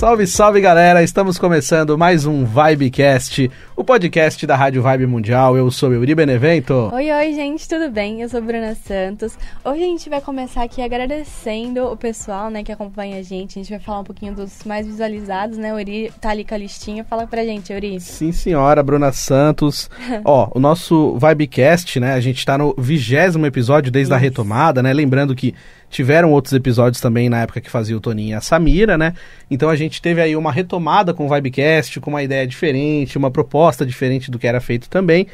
Salve, salve galera! Estamos começando mais um Vibecast, o podcast da Rádio Vibe Mundial. Eu sou Euri Benevento. Oi, oi, gente, tudo bem? Eu sou Bruna Santos. Hoje a gente vai começar aqui agradecendo o pessoal, né, que acompanha a gente. A gente vai falar um pouquinho dos mais visualizados, né? O Euri tá ali com a listinha. Fala pra gente, Euri. Sim, senhora, Bruna Santos. Ó, o nosso Vibecast, né? A gente tá no vigésimo episódio desde a Isso. retomada, né? Lembrando que tiveram outros episódios também na época que fazia o Toninho e a Samira, né? Então a gente teve aí uma retomada com o Vibecast, com uma ideia diferente, uma proposta diferente do que era feito também.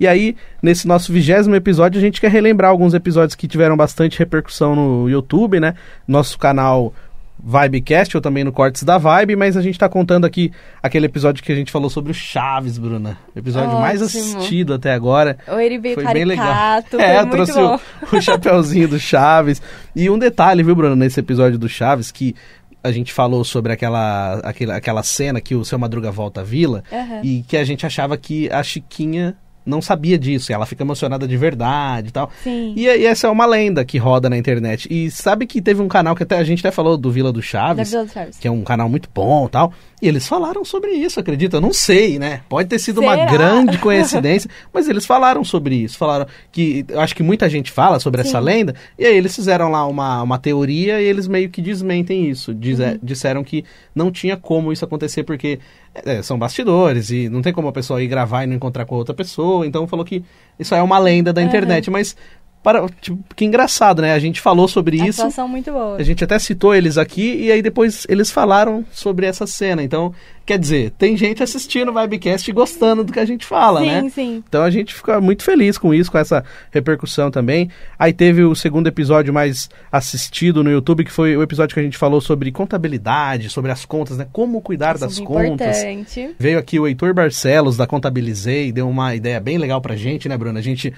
E aí, nesse nosso vigésimo episódio, a gente quer relembrar alguns episódios que tiveram bastante repercussão no YouTube, né? Nosso canal Vibecast, ou também no Cortes da Vibe, mas a gente tá contando aqui aquele episódio que a gente falou sobre o Chaves, Bruna. Episódio mais Ótimo. assistido até agora. O veio Foi bem legal. caricato, É, foi muito trouxe bom. o, o chapeuzinho do Chaves. E um detalhe, viu, Bruno, nesse episódio do Chaves, que a gente falou sobre aquela, aquela, aquela cena que o Seu Madruga volta à vila Aham. e que a gente achava que a Chiquinha não sabia disso, e ela fica emocionada de verdade e tal. Sim. E, e essa é uma lenda que roda na internet. E sabe que teve um canal que até a gente até falou do Vila do Chaves, Vila do Chaves. que é um canal muito bom e tal. E eles falaram sobre isso, acredita? Eu não sei, né? Pode ter sido uma Será? grande coincidência, mas eles falaram sobre isso. Falaram que eu acho que muita gente fala sobre essa Sim. lenda, e aí eles fizeram lá uma, uma teoria e eles meio que desmentem isso. Dize- Uhum. Disseram que não tinha como isso acontecer, porque é, são bastidores e não tem como a pessoa ir gravar e não encontrar com outra pessoa. Então falou que isso é uma lenda da Uhum. internet, mas. Para, tipo, que engraçado, né? A gente falou sobre A isso. situação muito boa. A gente até citou eles aqui e aí depois eles falaram sobre essa cena. Então, quer dizer, tem gente assistindo o Vibecast e gostando do que a gente fala, sim, né? sim. Então a gente fica muito feliz com isso, com essa repercussão também. Aí teve o segundo episódio mais assistido no YouTube, que foi o episódio que a gente falou sobre contabilidade, sobre as contas, né? Como cuidar das Assunto contas. importante. Veio aqui o Heitor Barcelos da Contabilizei, deu uma ideia bem legal pra gente, né, Bruna? A gente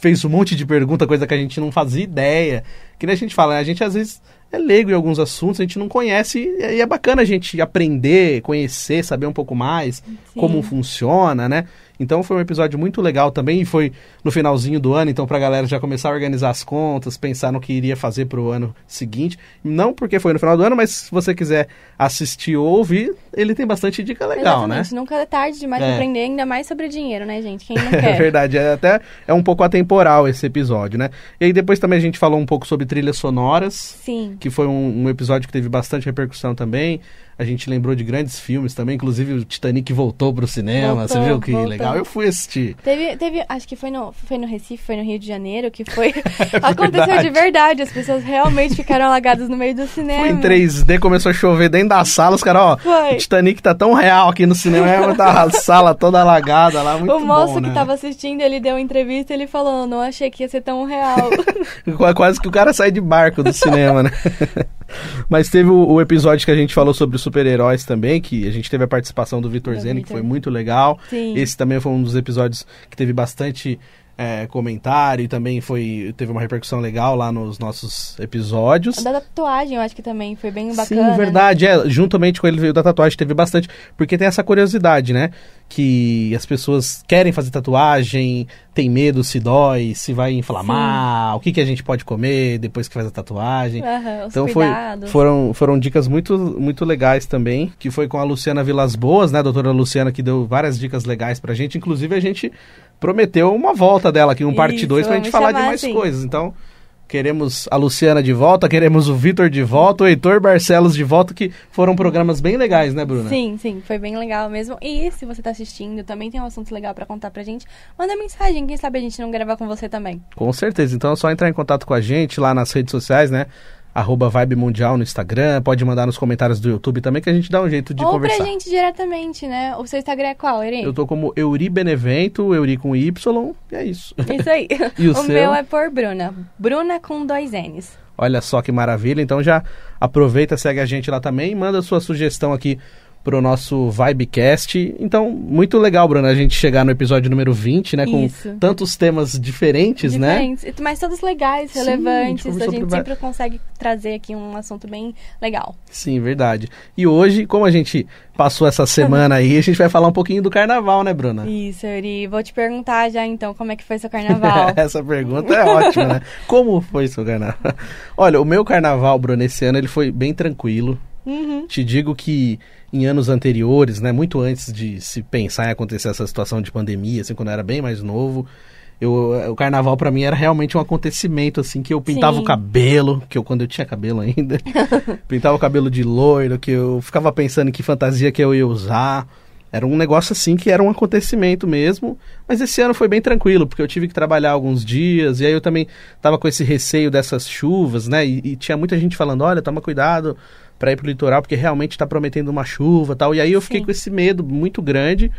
fez um monte de pergunta, coisa que a gente não fazia ideia. Que nem a gente fala, né? a gente às vezes é leigo em alguns assuntos, a gente não conhece e é bacana a gente aprender, conhecer, saber um pouco mais como funciona, né? Então foi um episódio muito legal também e foi no finalzinho do ano, então pra galera já começar a organizar as contas, pensar no que iria fazer pro ano seguinte. Não porque foi no final do ano, mas se você quiser assistir ou ouvir, ele tem bastante dica legal, né? Exatamente. Nunca é tarde demais É. aprender, ainda mais sobre dinheiro, né, gente? Quem não É quer? verdade, é até é um pouco atemporal esse episódio, né? E aí depois também a gente falou um pouco sobre trilhas sonoras, Sim. que foi um, um episódio que teve bastante repercussão também. A gente lembrou de grandes filmes também, inclusive o Titanic voltou pro cinema, você Voltou, viu que voltou. legal? Eu fui assistir. Teve, teve, acho que foi no, foi no Recife, foi no Rio de Janeiro, que foi. aconteceu verdade. de verdade. As pessoas realmente ficaram alagadas no meio do cinema. Foi em 3D, começou a chover dentro da sala, os caras, ó, Foi. o Titanic tá tão real aqui no cinema, tá a sala toda alagada lá, muito o moço bom, que né? tava assistindo, ele deu uma entrevista e ele falou: Não achei que ia ser tão real. Qu- Quase que o cara sai de barco do cinema, né? Mas teve o, o episódio que a gente falou sobre os super-heróis também, que a gente teve a participação do Vitor Zene, que foi muito legal. Sim. Esse também foi um dos episódios que teve bastante é, comentário e também foi, teve uma repercussão legal lá nos nossos episódios. A da tatuagem, eu acho que também foi bem bacana. Sim, verdade. É, juntamente com ele veio da tatuagem, teve bastante. Porque tem essa curiosidade, né? Que as pessoas querem fazer tatuagem, tem medo se dói, se vai inflamar, o que, que a gente pode comer depois que faz a tatuagem. Os Então foi, foram, foram dicas muito, muito legais também, que foi com a Luciana Vilas Boas, né, a doutora Luciana, que deu várias dicas legais pra gente. Inclusive, a gente prometeu uma volta dela aqui, um parte Isso, 2, pra gente falar de mais assim. coisas. Então, queremos a Luciana de volta, queremos o Vitor de volta, o Heitor Barcelos de volta, que foram programas bem legais, né, Bruna? Sim, sim, foi bem legal mesmo. E se você tá assistindo, também tem um assunto legal pra contar pra gente, manda mensagem, quem sabe a gente não gravar com você também. Com certeza. Então é só entrar em contato com a gente lá nas redes sociais, né? Arroba Vibe Mundial no Instagram, pode mandar nos comentários do YouTube também, que a gente dá um jeito de Ou conversar. pra gente diretamente, né? O seu Instagram é qual, Eri? Eu tô como Euri Benevento, Euri com Y, e é isso. Isso aí. E o o seu? meu é por Bruna. Bruna com dois N's. Olha só que maravilha. Então já aproveita, segue a gente lá também e manda sua sugestão aqui pro nosso Vibecast. Então, muito legal, Bruna, a gente chegar no episódio número 20, né? Com Isso. tantos temas diferentes, né? Diferentes, mas todos legais, Sim, relevantes. a gente a gente sobre sempre consegue trazer aqui um assunto bem legal. Sim, verdade. E hoje, como a gente passou essa semana aí, a gente vai falar um pouquinho do carnaval, né, Bruna? Isso, Yuri. Vou te perguntar já então como é que foi seu carnaval. Essa pergunta é ótima, né? Como foi seu carnaval? Olha, o meu carnaval, Bruno, esse ano ele foi bem tranquilo. Uhum. Te digo que em anos anteriores, né, muito antes de se pensar em acontecer essa situação de pandemia, assim, quando eu era bem mais novo, eu, o carnaval pra mim era realmente um acontecimento, assim, que eu pintava Sim. o cabelo, que eu quando eu tinha cabelo ainda, pintava o cabelo de loiro, que eu ficava pensando em que fantasia que eu ia usar. Era um negócio assim que era um acontecimento mesmo, mas esse ano foi bem tranquilo, porque eu tive que trabalhar alguns dias, e aí eu também tava com esse receio dessas chuvas, né? E, e tinha muita gente falando, olha, toma cuidado para ir pro litoral, porque realmente tá prometendo uma chuva tal. E aí eu fiquei Sim. com esse medo muito grande.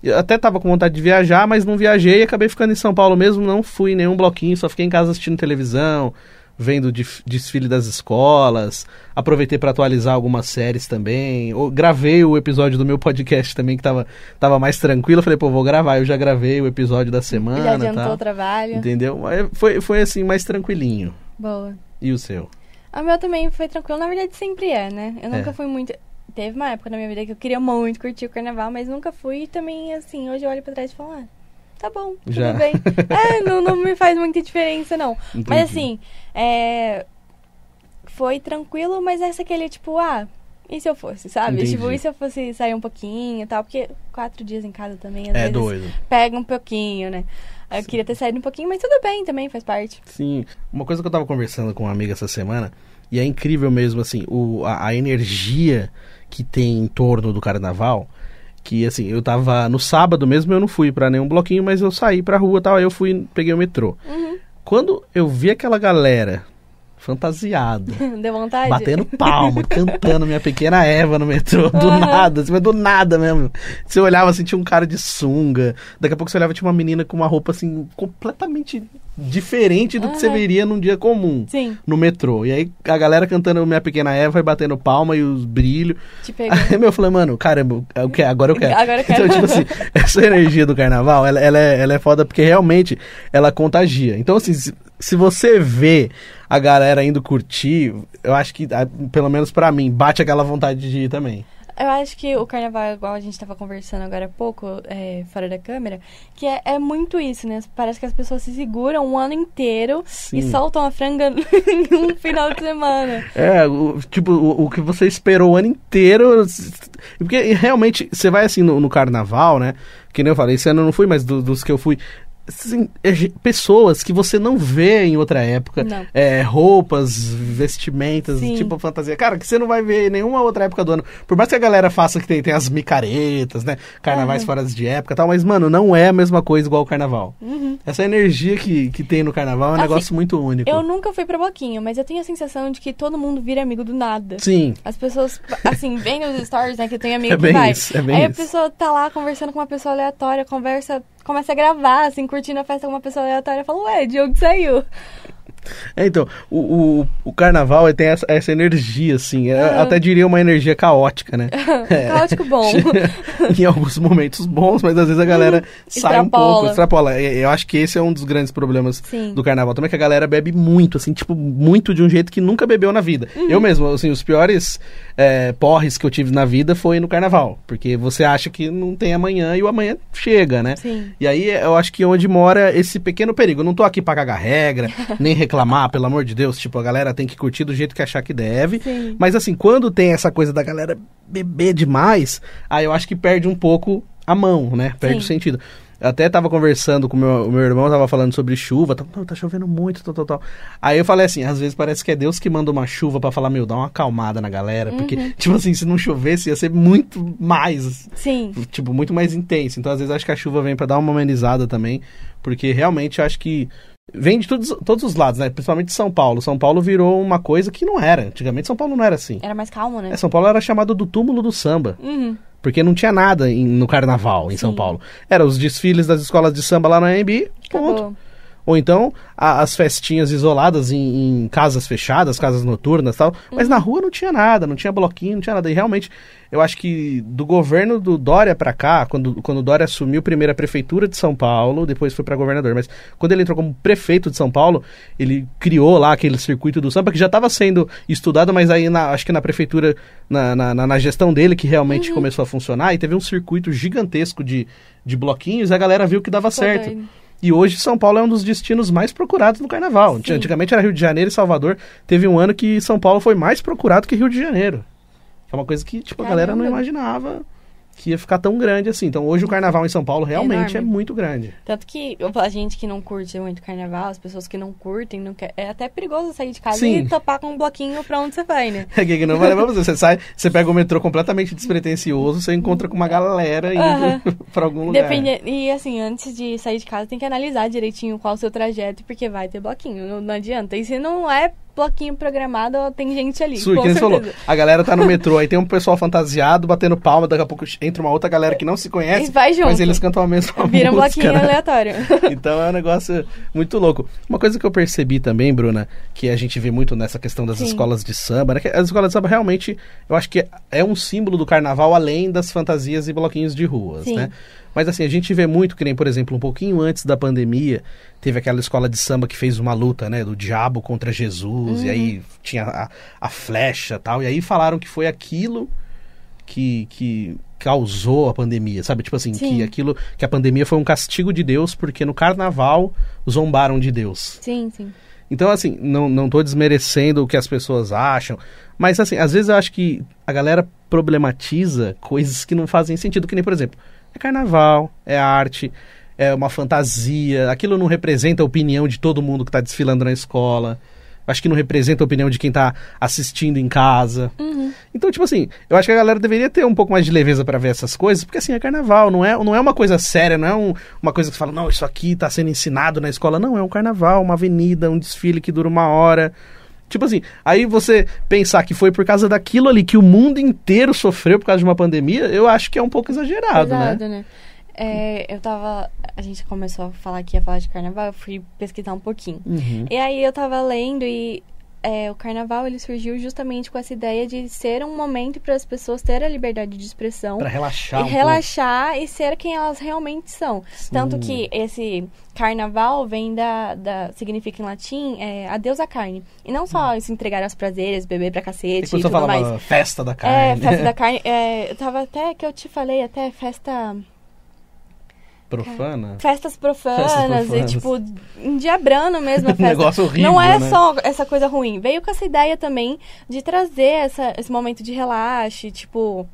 Eu até tava com vontade de viajar, mas não viajei e acabei ficando em São Paulo mesmo, não fui em nenhum bloquinho, só fiquei em casa assistindo televisão, vendo desfile das escolas, aproveitei para atualizar algumas séries também. Eu gravei o episódio do meu podcast também que tava, tava mais tranquilo, eu falei, pô, vou gravar, eu já gravei o episódio da semana, já adiantou tal. o trabalho. Entendeu? Foi, foi assim, mais tranquilinho. Boa. E o seu? O meu também foi tranquilo, na verdade sempre é, né? Eu nunca É. fui muito. Teve uma época na minha vida que eu queria muito curtir o carnaval, mas nunca fui e também, assim, hoje eu olho pra trás e falo, ah, tá bom, tudo Já. bem. é, não, não me faz muita diferença, não. Entendi. Mas assim, é. Foi tranquilo, mas essa aquele, tipo, ah, e se eu fosse, sabe? Entendi. Tipo, e se eu fosse sair um pouquinho e tal? Porque quatro dias em casa também, às É vezes, doido. pega um pouquinho, né? Eu queria ter saído um pouquinho, mas tudo bem também, faz parte. Sim, uma coisa que eu tava conversando com uma amiga essa semana, e é incrível mesmo, assim, o, a, a energia que tem em torno do carnaval, que assim, eu tava no sábado mesmo, eu não fui pra nenhum bloquinho, mas eu saí pra rua e tal, aí eu fui, peguei o metrô. Uhum. Quando eu vi aquela galera fantasiada, Deu vontade? batendo palma, cantando Minha Pequena Eva no metrô, do Aham. nada, assim, mas do nada mesmo. Você olhava assim, tinha um cara de sunga, daqui a pouco você olhava, tinha uma menina com uma roupa assim, completamente diferente do que você veria num dia comum. Sim, No metrô. E aí a galera cantando Minha Pequena Eva e batendo palma e os brilhos. te. Aí meu, eu falei, mano, caramba, eu quero, agora eu quero. Agora eu quero. Então, tipo assim, essa energia do carnaval, ela, ela, é, ela é foda porque realmente ela contagia. Então, assim, se, você vê a galera indo curtir, eu acho que, pelo menos pra mim, bate aquela vontade de ir também. Eu acho que o carnaval, igual a gente tava conversando agora há pouco, é, fora da câmera, que é, é muito isso, né? Parece que as pessoas se seguram um ano inteiro Sim. e soltam a franga em um final de semana. É, o, tipo, o, o que você esperou o ano inteiro. Porque realmente, você vai assim no, no carnaval, né? Que nem eu falei, esse ano eu não fui, mas do- dos que eu fui. Assim, é pessoas que você não vê em outra época. É, roupas, vestimentas, Sim. tipo fantasia. Cara, que você não vai ver em nenhuma outra época do ano. Por mais que a galera faça que tem, tem as micaretas, né? Carnavais Aham. fora de época e tal, mas, mano, não é a mesma coisa igual o carnaval. Uhum. Essa energia que, que tem no carnaval é um Assim, negócio muito único. Eu nunca fui pra bloquinho, mas eu tenho a sensação de que todo mundo vira amigo do nada. Sim. As pessoas, assim, vem nos stories, né, que tem amigo É que bem vai. isso, é bem Aí a isso. pessoa tá lá conversando com uma pessoa aleatória, conversa, começa a gravar, assim, curtindo a festa com uma pessoa aleatória, fala, ué, onde saiu? É, então, o, o, o carnaval tem essa, essa energia, assim. eu Aham. até diria uma energia caótica, né? É. Caótico bom. em alguns momentos bons, mas às vezes a galera sai um pouco, extrapola. E- Eu acho que esse é um dos grandes problemas Sim. do carnaval. Também que a galera bebe muito, assim, tipo, muito de um jeito que nunca bebeu na vida. Uhum. Eu mesmo, assim, os piores é, porres que eu tive na vida foi no carnaval. Porque você acha que não tem amanhã e o amanhã chega, né? Sim. E aí eu acho que é onde mora esse pequeno perigo. Eu não tô aqui pra cagar regra, nem reclamar, pelo amor de Deus. Tipo, a galera tem que curtir do jeito que achar que deve. Sim. Mas assim, quando tem essa coisa da galera beber demais, aí eu acho que perde um pouco a mão, né? Perde Sim. o sentido. Eu até tava conversando com o meu, meu irmão, tava falando sobre chuva, tá, "Não, tá chovendo muito, tal, tal, tal. Aí eu falei assim, às vezes parece que é Deus que manda uma chuva pra falar, meu, dá uma acalmada na galera, porque, Uhum. tipo assim, se não chovesse ia ser muito mais, Sim. tipo, muito mais intenso. Então, às vezes, acho que a chuva vem pra dar uma amenizada também, porque realmente eu acho que vem de todos, todos os lados, né? Principalmente São Paulo. São Paulo virou uma coisa que não era. Antigamente, São Paulo não era assim. Era mais calmo, né? É, São Paulo era chamado do túmulo do samba, Uhum. porque não tinha nada em- no carnaval em São Sim. Paulo. Era os desfiles das escolas de samba lá na AMB, ponto. Acabou. Ou então a- as festinhas isoladas em, em casas fechadas, casas noturnas e tal. Mas na rua não tinha nada, não tinha bloquinho, não tinha nada. E realmente, eu acho que do governo do Dória pra cá, quando, quando o Dória assumiu primeiro a prefeitura de São Paulo, depois foi pra governador, mas quando ele entrou como prefeito de São Paulo, ele criou lá aquele circuito do samba que já estava sendo estudado, mas aí na- acho que na prefeitura, na, na, na- gestão dele, que realmente começou a funcionar, e teve um circuito gigantesco de, de bloquinhos, e a galera viu que dava Foi certo. doido. E hoje São Paulo é um dos destinos mais procurados no carnaval. Sim. Antigamente era Rio de Janeiro e Salvador. Teve um ano que São Paulo foi mais procurado que Rio de Janeiro. É uma coisa que tipo, a galera não imaginava que ia ficar tão grande assim. Então hoje o carnaval em São Paulo realmente é, enorme. muito grande. Tanto que a gente que não curte muito carnaval, as pessoas que não curtem, não quer, é até perigoso sair de casa Sim. e topar com um bloquinho pra onde você vai, né? É que não vai levar você. Você sai, você pega o metrô completamente despretensioso, você encontra com uma galera indo Aham. pra algum lugar. Depende, e assim, antes de sair de casa, tem que analisar direitinho qual o seu trajeto, porque vai ter bloquinho, não, não adianta. E se não é bloquinho programado, tem gente ali. Sui, que falou. A galera tá no metrô, aí tem um pessoal fantasiado batendo palma, daqui a pouco entra uma outra galera que não se conhece, E vai junto. mas eles cantam a mesma Vira um música. bloquinho né? aleatório. Então é um negócio muito louco. Uma coisa que eu percebi também, Bruna, que a gente vê muito nessa questão das Sim. escolas de samba, né? que as escolas de samba realmente, eu acho que é um símbolo do carnaval além das fantasias e bloquinhos de ruas, Sim. né? Mas assim, a gente vê muito, que nem, por exemplo, um pouquinho antes da pandemia, teve aquela escola de samba que fez uma luta, né? Do diabo contra Jesus, e aí tinha a, a flecha e tal, e aí falaram que foi aquilo que, que causou a pandemia, sabe? Tipo assim, Sim. que aquilo, que a pandemia foi um castigo de Deus, porque no carnaval zombaram de Deus. sim, sim. Então, assim, não, não tô desmerecendo o que as pessoas acham, mas assim, às vezes eu acho que a galera problematiza coisas que não fazem sentido, que nem, por exemplo, é carnaval, é arte, é uma fantasia, aquilo não representa a opinião de todo mundo que tá desfilando na escola. Acho que não representa a opinião de quem tá assistindo em casa. Uhum. Então, tipo assim, eu acho que a galera deveria ter um pouco mais de leveza pra ver essas coisas, porque assim, é carnaval, não é, não é uma coisa séria, não é um- uma coisa que você fala, não, isso aqui tá sendo ensinado na escola. Não, é um carnaval, uma avenida, um desfile que dura uma hora. Tipo assim, aí você pensar que foi por causa daquilo ali que o mundo inteiro sofreu por causa de uma pandemia, eu acho que é um pouco exagerado, né? Pesado, né? É, eu tava. A gente começou a falar que ia falar de carnaval, eu fui pesquisar um pouquinho. Uhum. E aí eu tava lendo e é, o carnaval ele surgiu justamente com essa ideia de ser um momento para as pessoas terem a liberdade de expressão. Pra relaxar e um relaxar e ser quem elas realmente são. Tanto que esse carnaval vem da, da significa em latim é, adeus à carne. E não só se entregar aos prazeres, beber pra pouco. cacete E e você tudo falava mais. festa da É, carne, festa da carne. É, eu tava até que eu te falei, até festa. Profana. Festas profanas, Festas profanas. e tipo, endiabrando mesmo a festa. negócio horrível, Não é né? só essa coisa ruim. Veio com essa ideia também de trazer essa, esse momento de relaxe, tipo.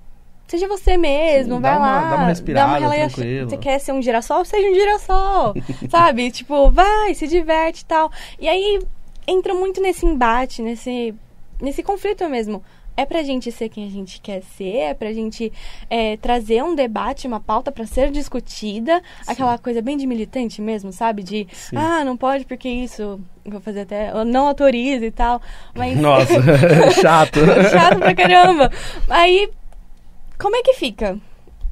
Seja você mesmo, Sim, vai dá uma- lá. dá uma respirada, relaxa- tranquilo. Você quer ser um girassol? Seja um girassol. sabe? Tipo, vai, se diverte e tal. E aí entra muito nesse embate, nesse, nesse conflito mesmo. É pra gente ser quem a gente quer ser, é pra gente é, trazer um debate, uma pauta pra ser discutida, aquela coisa bem de militante mesmo, sabe? De, Sim. ah, não pode porque isso, vou fazer até, eu não autoriza e tal, mas... Nossa, chato. Chato pra caramba. Aí, como é que fica?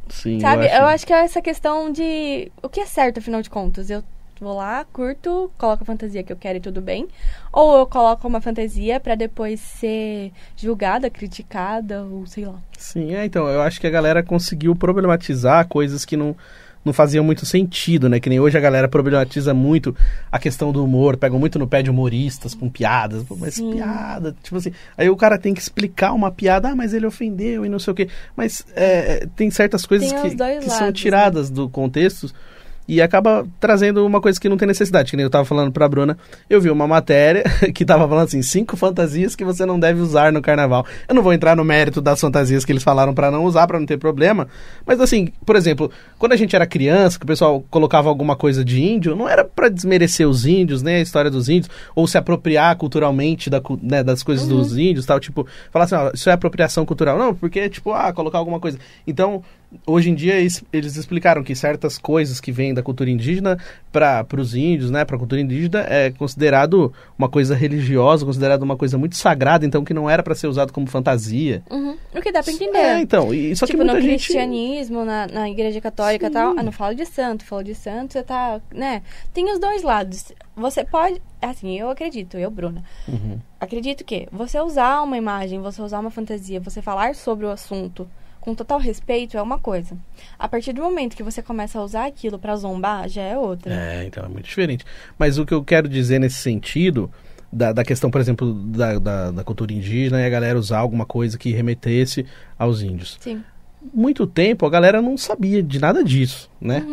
Sim, Sabe? Eu acho... que é essa questão de o que é certo, afinal de contas. Eu vou lá, curto, coloco a fantasia que eu quero e tudo bem. Ou eu coloco uma fantasia pra depois ser julgada, criticada, ou sei lá. Sim, é, então, eu acho que a galera conseguiu problematizar coisas que não, não faziam muito sentido, né? Que nem hoje a galera problematiza muito a questão do humor, pegam muito no pé de humoristas com piadas. Pô, mas Sim. piada, tipo assim, aí o cara tem que explicar uma piada, ah, mas ele ofendeu e não sei o quê. Mas é, tem certas coisas Tem que, que são né? tiradas do contexto. E acaba trazendo uma coisa que não tem necessidade. Que nem eu tava falando pra Bruna, eu vi uma matéria que tava falando assim, cinco fantasias que você não deve usar no carnaval. Eu não vou entrar no mérito das fantasias que eles falaram pra não usar, pra não ter problema. Mas assim, por exemplo, quando a gente era criança, que o pessoal colocava alguma coisa de índio, não era pra desmerecer os índios, né, a história dos índios, ou se apropriar culturalmente da, né, das coisas dos índios, tal, tipo, falar assim, ó, isso é apropriação cultural. Não, porque, tipo, ah, colocar alguma coisa. Então, hoje em dia eles, explicaram que certas coisas que vêm da cultura indígena para os índios, né, para a cultura indígena é considerado uma coisa religiosa, considerado uma coisa muito sagrada, então que não era para ser usado como fantasia. Uhum. O que dá para entender. É, então, e, só tipo, que muita no gente cristianismo, na, na igreja católica e tal, ah, não fala de santo, fala de santo, você tá, né? Tem os dois lados. Você pode, assim, eu acredito, eu, Bruna, Uhum. acredito que você usar uma imagem, você usar uma fantasia, você falar sobre o assunto com total respeito é uma coisa. A partir do momento que você começa a usar aquilo pra zombar, já é outra. É, então é muito diferente. Mas o que eu quero dizer nesse sentido, da, da questão, por exemplo, da, da, da cultura indígena e a galera usar alguma coisa que remetesse aos índios. Sim. Muito tempo a galera não sabia de nada disso, né?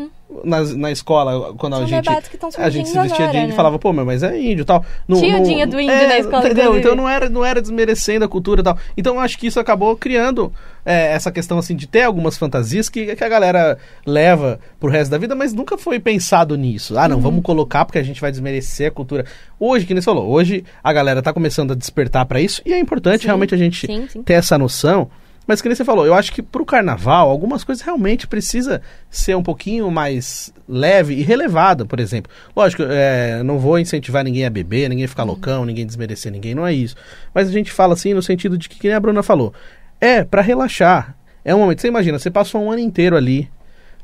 Na, na escola, quando Uhum. São a gente. A gente se vestia de agora, índio e né? falava, pô, meu, mas é índio e tal. Não- Tinha o não- dia do índio é, na escola, Entendeu? Então não era, não era desmerecendo a cultura e tal. Então acho que isso acabou criando é, essa questão assim de ter algumas fantasias que, que a galera leva pro resto da vida, mas nunca foi pensado nisso. Ah, Uhum. não, vamos colocar porque a gente vai desmerecer a cultura. Hoje, que nem você falou, hoje a galera tá começando a despertar pra isso e é importante Sim, realmente a gente sim, sim. ter essa noção. Mas que nem você falou, eu acho que pro carnaval, algumas coisas realmente precisa ser um pouquinho mais leve e relevada, por exemplo. Lógico, é, não vou incentivar ninguém a beber, ninguém ficar loucão, ninguém desmerecer ninguém, não é isso. Mas a gente fala assim no sentido de que, que nem a Bruna falou, é pra relaxar. É um momento, você imagina, você passou um ano inteiro ali,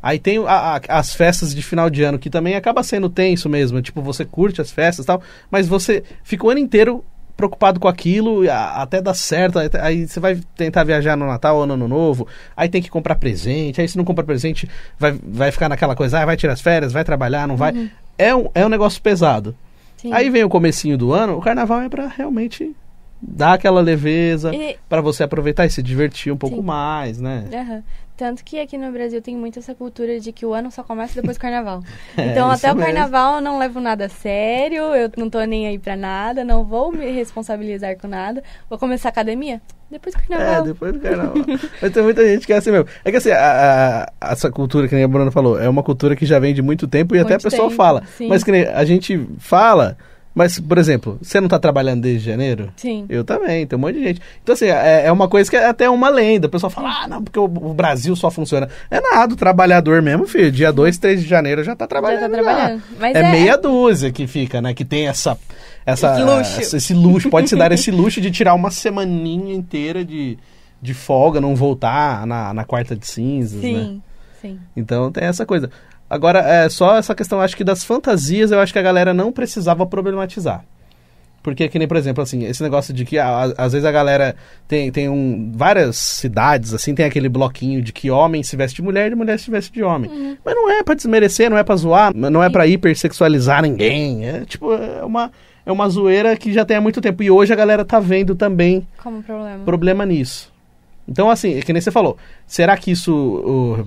Aí tem a- a- as festas de final de ano, que também acaba sendo tenso mesmo. Tipo, você curte as festas e tal, mas você fica o ano inteiro preocupado com aquilo, até dar certo. Aí, você vai tentar viajar no Natal ou no Ano Novo, aí tem que comprar presente. Aí se não comprar presente, vai, vai ficar naquela coisa, ah, vai tirar as férias, vai trabalhar, não vai. É, um, é um negócio pesado. Sim. Aí vem o comecinho do ano, o carnaval é pra realmente dar aquela leveza, E- pra você aproveitar e se divertir um pouco Sim. mais, né? Aham. Tanto que aqui no Brasil tem muito essa cultura de que o ano só começa depois do carnaval. É, então, isso até o mesmo. carnaval eu não levo nada a sério, eu não tô nem aí pra nada, não vou me responsabilizar com nada. Vou começar a academia depois do É, carnaval. depois do carnaval. Mas tem muita gente que é assim mesmo. É que assim, a- a- essa cultura, que nem a Bruna falou, é uma cultura que já vem de muito tempo e até a Muito pessoa tempo, fala. sim. Mas que nem a gente fala, mas, por exemplo, você não tá trabalhando desde janeiro? Sim. Eu também, tem um monte de gente. Então, assim, é, é uma coisa que é até uma lenda. O pessoal fala, ah, não, porque o, o Brasil só funciona. É nada, o trabalhador mesmo, filho, dia 2, 3 de janeiro já tá trabalhando. Já tá trabalhando. É, é- meia dúzia que fica, né? Que tem essa. essa Esse luxo. essa- esse luxo. Pode se dar esse luxo de tirar uma semaninha inteira de, de folga, não voltar na, na quarta de cinzas, né? Sim, sim. Então tem essa coisa. Agora, é só essa questão, acho que das fantasias, eu acho que a galera não precisava problematizar. Porque, que nem, por exemplo, assim, esse negócio de que a- às vezes a galera tem, tem um, várias cidades, assim, tem aquele bloquinho de que homem se veste de mulher e mulher se veste de homem. Mas não é pra desmerecer, não é pra zoar, não é pra hipersexualizar ninguém. É tipo, é uma, é uma zoeira que já tem há muito tempo. E hoje a galera tá vendo também Como problema. problema nisso. Então, assim, é que nem você falou, será que isso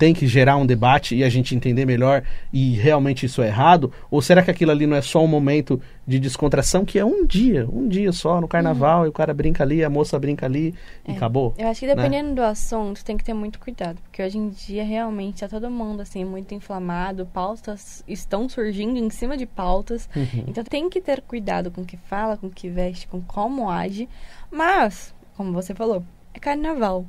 tem que gerar um debate e a gente entender melhor e realmente isso é errado? Ou será que aquilo ali não é só um momento de descontração que é um dia, um dia só no carnaval e o cara brinca ali, a moça brinca ali e É. acabou? Eu acho que dependendo do assunto, tem que ter muito cuidado. Porque hoje em dia, realmente, tá todo mundo, assim, muito inflamado. Pautas estão surgindo em cima de pautas. Uhum. Então, tem que ter cuidado com o que fala, com o que veste, com como age. Mas, como você falou, é carnaval.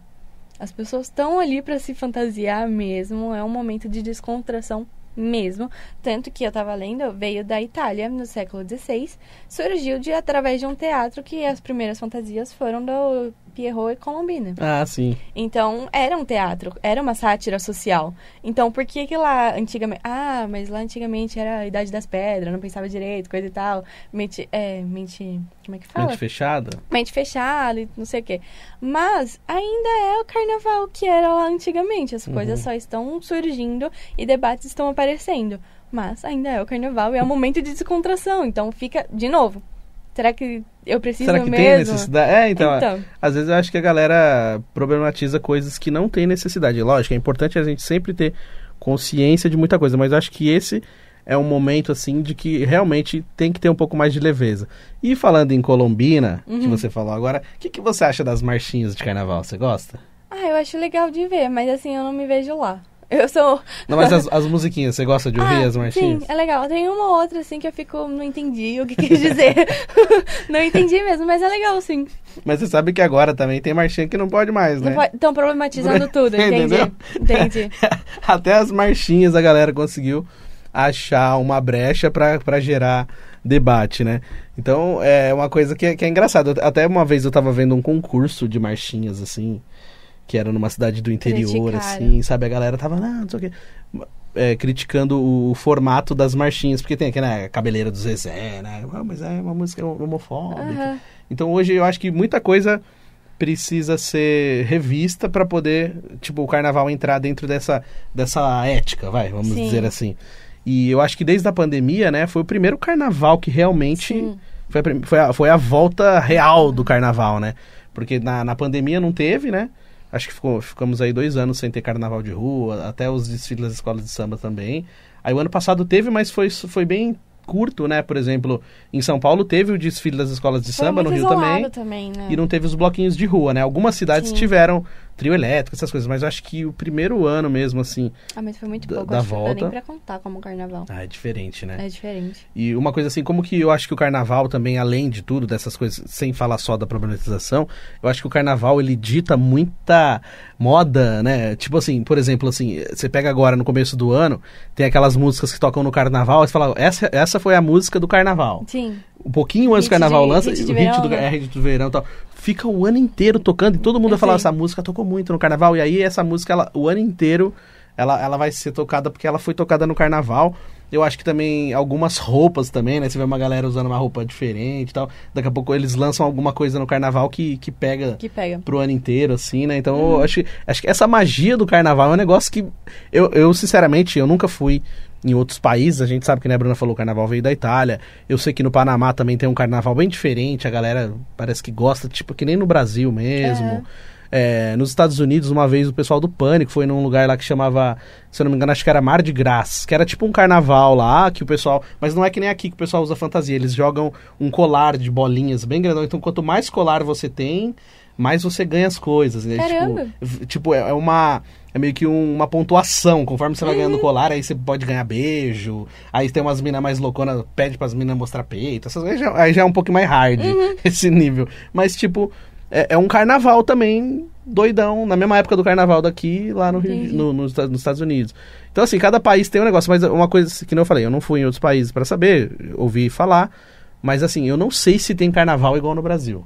As pessoas estão ali pra se fantasiar mesmo. É um momento de descontração mesmo. Tanto que eu tava lendo, veio da Itália, no século XVI. Surgiu de através de um teatro que as primeiras fantasias foram do Pierrot e Colombina. Ah, sim. Então, era um teatro, era uma sátira social. Então, por que que lá antigamente... Ah, mas lá antigamente era a Idade das Pedras, não pensava direito, coisa e tal. Mente... É, mente... Como é que fala? Mente fechada. mente fechada e não sei o quê. Mas ainda é o carnaval que era lá antigamente. As coisas Uhum. só estão surgindo e debates estão aparecendo. Mas ainda é o carnaval e é um momento de descontração. Então fica, de novo, será que eu preciso Será que mesmo? tem necessidade? É, então, Então. Às vezes eu acho que a galera problematiza coisas que não tem necessidade. Lógico, é importante a gente sempre ter consciência de muita coisa, mas eu acho que esse é um momento assim de que realmente tem que ter um pouco mais de leveza. E falando em Colombina, que Uhum. você falou agora, o que, que você acha das marchinhas de carnaval? Você gosta? Ah, eu acho legal de ver, mas assim, eu não me vejo lá. Eu sou. Não, mas as, as musiquinhas, você gosta de ouvir Ah, as marchinhas? Sim, é legal. Tem uma outra, assim, que eu fico. Não entendi o que quis dizer. não entendi mesmo, mas é legal, sim. Mas você sabe que agora também tem marchinha que não pode mais, né? Estão problematizando tudo, entendi. Entendeu? Entendi. Até as marchinhas a galera conseguiu achar uma brecha pra pra gerar debate, né? Então é uma coisa que, é- que é engraçado. Até uma vez eu tava vendo um concurso de marchinhas, assim, que era numa cidade do interior, Criticaram. assim, sabe? A galera tava, não, não sei o quê. é, criticando o, formato das marchinhas, porque tem aqui, né, Cabeleira do Zezé, né? Ah, mas é uma música homofóbica. Aham. Então hoje eu acho que muita coisa precisa ser revista para poder, tipo, o carnaval entrar dentro dessa, dessa ética, vai, vamos Sim. dizer assim. E eu acho que desde a pandemia, né, foi o primeiro carnaval que realmente Sim. foi a, foi, a, foi a volta real do carnaval, né? Porque na, na pandemia não teve, né? Acho que ficou- ficamos aí dois anos sem ter carnaval de rua, até os desfiles das escolas de samba também. Aí o ano passado teve, mas foi, foi bem curto, né? Por exemplo, em São Paulo teve o desfile das escolas de Foi samba, no Rio também. também né? E não teve os bloquinhos de rua, né? Algumas cidades Sim. tiveram trio elétrico, essas coisas, mas eu acho que o primeiro ano mesmo, assim. Ah, mas foi muito da- pouco. da acho que não dá volta. nem pra contar como carnaval. Ah, é diferente, né? É diferente. E uma coisa assim, como que eu acho que o carnaval também, além de tudo, dessas coisas, sem falar só da problematização, eu acho que o carnaval ele dita muita moda, né? Tipo assim, por exemplo, assim, você pega agora no começo do ano, tem aquelas músicas que tocam no carnaval, e você fala, essa, essa foi a música do carnaval. Sim. Um pouquinho antes do carnaval de- lança, hit o hit verão, do, né? é, hit do verão e tal. Fica o ano inteiro tocando e todo mundo vai falar, essa música tocou muito no carnaval. E aí essa música, ela, o ano inteiro, ela, ela vai ser tocada porque ela foi tocada no carnaval. Eu acho que também algumas roupas também, né? Você vê uma galera usando uma roupa diferente e tal. Daqui a pouco eles lançam alguma coisa no carnaval que, que pega Que pega. pro ano inteiro, assim, né? Então, eu acho, que- acho que essa magia do carnaval é um negócio que eu, eu, sinceramente, eu nunca fui em outros países. A gente sabe que, né, a Bruna falou, o carnaval veio da Itália. Eu sei que no Panamá também tem um carnaval bem diferente. A galera parece que gosta, tipo, que nem no Brasil mesmo. É, nos Estados Unidos, uma vez o pessoal do Pânico foi num lugar lá que chamava, se eu não me engano, acho que era Mar de Graça, que era tipo um carnaval lá, que o pessoal. Mas não é que nem aqui que o pessoal usa fantasia, eles jogam um colar de bolinhas bem grandão. Então, quanto mais colar você tem, mais você ganha as coisas. Né? Caramba! Tipo, tipo, é é uma. É meio que um- uma pontuação. Conforme você vai ganhando Uhum. colar, aí você pode ganhar beijo. Aí tem umas minas mais louconas, pede pras minas mostrar peito. Essas, aí, já, aí já é um pouco mais hard Uhum. esse nível. Mas, tipo, é, é um carnaval também doidão, na mesma época do carnaval daqui, lá no Rio, Entendi. no, nos Esta- nos Estados Unidos. Então, assim, cada país tem um negócio, mas uma coisa que não eu falei, eu não fui em outros países pra saber, ouvi falar, mas assim, eu não sei se tem carnaval igual no Brasil.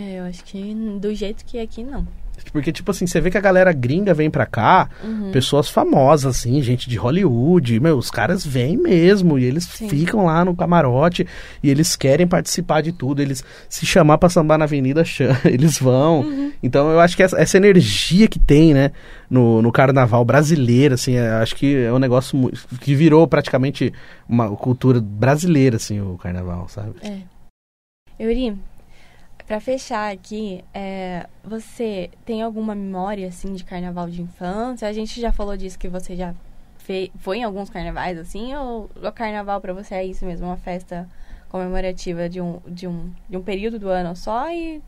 É, eu acho que do jeito que é aqui, não. Porque, tipo assim, você vê que a galera gringa vem pra cá, Uhum. pessoas famosas, assim, gente de Hollywood, meu, os caras vêm mesmo, e eles Sim. ficam lá no camarote, e eles querem participar de tudo, eles se chamar pra sambar na avenida, eles vão. Uhum. Então eu acho que essa, essa energia que tem, né, no, no carnaval brasileiro, assim, é- acho que é um negócio que virou praticamente uma cultura brasileira, assim, o carnaval, sabe? É. Yuri, pra fechar aqui, é, você tem alguma memória, assim, de carnaval de infância? A gente já falou disso, que você já fe- foi em alguns carnavais, assim, ou o carnaval pra você é isso mesmo, uma festa comemorativa de um, de um, de um período do ano só e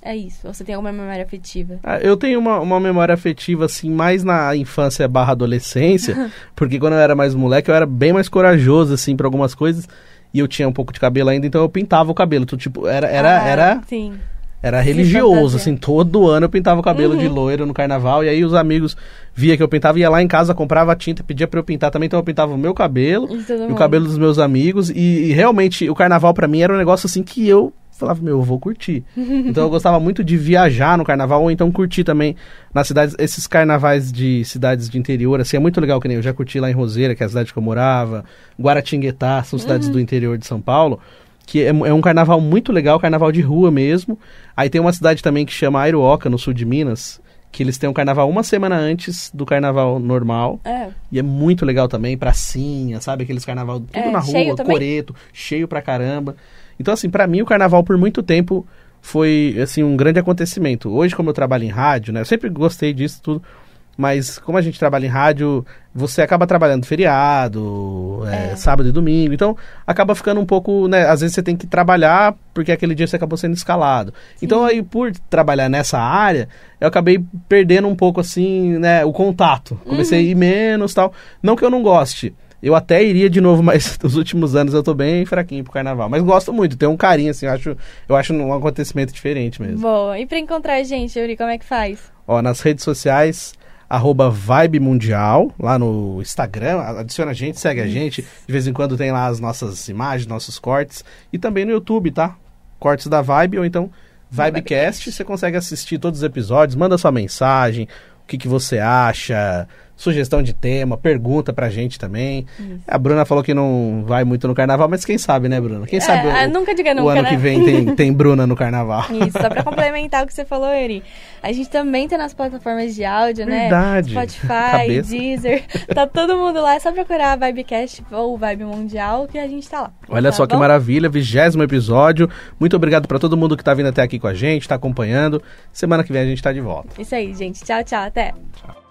é isso? Você tem alguma memória afetiva? Ah, Eu tenho uma, uma memória afetiva, assim, mais na infância barra adolescência, porque quando eu era mais moleque, eu era bem mais corajoso, assim, pra algumas coisas, e eu tinha um pouco de cabelo ainda, então eu pintava o cabelo. Então, tipo, era, era, Ah, era, Sim. era religioso, assim, todo ano eu pintava o cabelo Uhum. de loiro no carnaval, e aí os amigos via que eu pintava, ia lá em casa, comprava tinta, pedia pra eu pintar também, então eu pintava o meu cabelo, E o cabelo dos meus amigos, e, e realmente o carnaval pra mim era um negócio assim que eu falava, meu, eu vou curtir. então eu gostava muito de viajar no carnaval, ou então curtir também nas cidades, esses carnavais de cidades de interior, assim, é muito legal, que nem eu já curti lá em Roseira, que é a cidade que eu morava, Guaratinguetá, são cidades do interior de São Paulo, que é, é um carnaval muito legal, carnaval de rua mesmo. Aí tem uma cidade também que chama Airuoca, no sul de Minas, que eles têm um carnaval uma semana antes do carnaval normal. É, E é muito legal também, pracinha, sabe? Aqueles carnaval tudo É, na rua, coreto, cheio pra caramba. Então, assim, pra mim o carnaval por muito tempo foi, assim, um grande acontecimento. Hoje, como eu trabalho em rádio, né? Eu sempre gostei disso tudo. Mas como a gente trabalha em rádio, você acaba trabalhando feriado, é, é. sábado e domingo. Então acaba ficando um pouco, né? Às vezes você tem que trabalhar porque aquele dia você acabou sendo escalado. Sim. Então aí por trabalhar nessa área, eu acabei perdendo um pouco assim, né, o contato. Comecei uhum. a ir menos, tal. Não que eu não goste. Eu até iria de novo, mas nos últimos anos eu tô bem fraquinho pro carnaval. Mas gosto muito, tem um carinho, assim, eu acho, eu acho um acontecimento diferente mesmo. Boa. E pra encontrar a gente, Yuri, como é que faz? Ó, nas redes sociais, arroba Vibe Mundial, lá no Instagram, adiciona a gente, segue a gente. De vez em quando tem lá as nossas imagens, nossos cortes. E também no YouTube, tá? Cortes da Vibe, ou então Vibecast. Você consegue assistir todos os episódios, manda sua mensagem, o que, que você acha sugestão de tema, pergunta pra gente também. Isso. A Bruna falou que não vai muito no carnaval, mas quem sabe, né, Bruna? Quem é, sabe o, nunca diga nunca, o ano né? que vem tem, tem Bruna no carnaval. Isso, só pra complementar o que você falou, Eri. A gente também tem nas plataformas de áudio, né? Verdade. Spotify, Cabeça. Deezer. Tá todo mundo lá, é só procurar a Vibecast ou Vibe Mundial que a gente tá lá. Olha tá só bom? que maravilha, vigésimo episódio. Muito obrigado para todo mundo que tá vindo até aqui com a gente, tá acompanhando. Semana que vem a gente tá de volta. Isso aí, gente. Tchau, tchau. Até. Tchau.